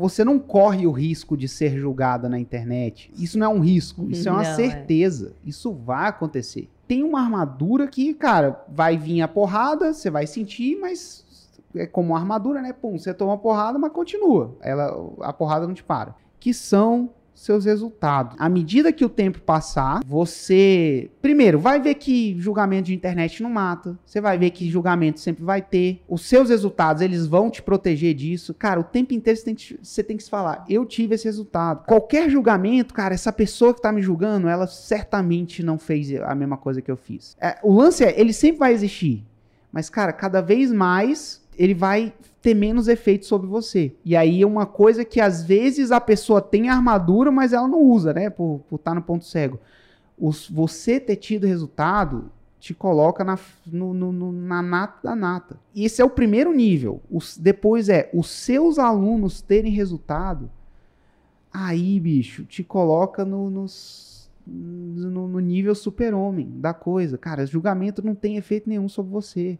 você não corre o risco de ser julgada na internet. Isso não é um risco, isso é uma Não, é. certeza. Isso vai acontecer. Tem uma armadura que, cara, vai vir a porrada, você vai sentir, mas é como uma armadura, né? Pum, você toma a porrada, mas continua. Ela, a porrada não te para. Que são seus resultados. À medida que o tempo passar, você primeiro vai ver que julgamento de internet não mata. Você vai ver que julgamento sempre vai ter. Os seus resultados, eles vão te proteger disso. Cara, o tempo inteiro você tem que, você tem que se falar, eu tive esse resultado. Qualquer julgamento, cara, essa pessoa que tá me julgando, ela certamente não fez a mesma coisa que eu fiz. É, o lance é, ele sempre vai existir. Mas, cara, cada vez mais ele vai ter menos efeito sobre você. E aí é uma coisa que às vezes a pessoa tem armadura, mas ela não usa, né? Por estar no ponto cego. Os- você ter tido resultado te coloca na, no- no- no- na nata da nata. E esse é o primeiro nível. Os- depois é os seus alunos terem resultado. Aí, bicho, te coloca no, no, no nível super-homem da coisa. Cara, julgamento não tem efeito nenhum sobre você.